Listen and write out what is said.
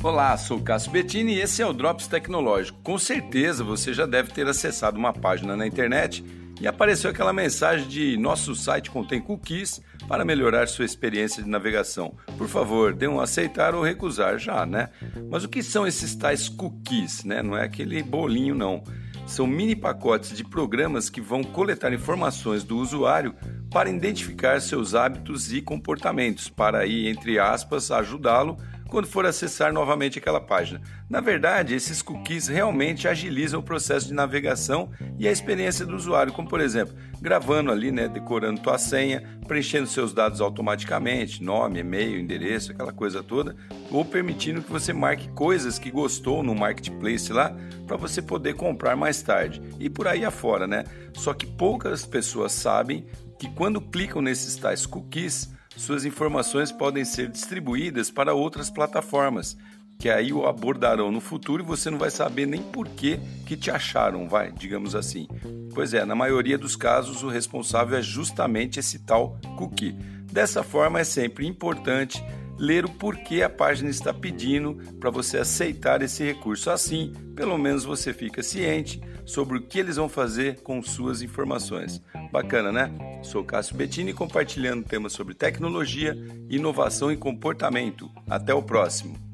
Olá, sou Cássio Bettini e esse é o Drops Tecnológico. Com certeza você já deve ter acessado uma página na internet e apareceu aquela mensagem de nosso site contém cookies para melhorar sua experiência de navegação. Por favor, dê um aceitar ou recusar já, né? Mas o que são esses tais cookies, né? Não é aquele bolinho não. São mini pacotes de programas que vão coletar informações do usuário para identificar seus hábitos e comportamentos, para aí, entre aspas, ajudá-lo quando for acessar novamente aquela página. Na verdade, esses cookies realmente agilizam o processo de navegação e a experiência do usuário, como por exemplo, gravando ali, né, decorando tua senha, preenchendo seus dados automaticamente, nome, e-mail, endereço, aquela coisa toda, ou permitindo que você marque coisas que gostou no marketplace lá para você poder comprar mais tarde. E por aí afora, né? Só que poucas pessoas sabem que quando clicam nesses tais cookies, suas informações podem ser distribuídas para outras plataformas, que aí o abordarão no futuro e você não vai saber nem por que, que te acharam, vai, digamos assim. Pois é, na maioria dos casos o responsável é justamente esse tal cookie. Dessa forma é sempre importante ler o porquê a página está pedindo para você aceitar esse recurso. Assim, pelo menos você fica ciente sobre o que eles vão fazer com suas informações. Bacana, né? Sou Cássio Bettini compartilhando temas sobre tecnologia, inovação e comportamento. Até o próximo.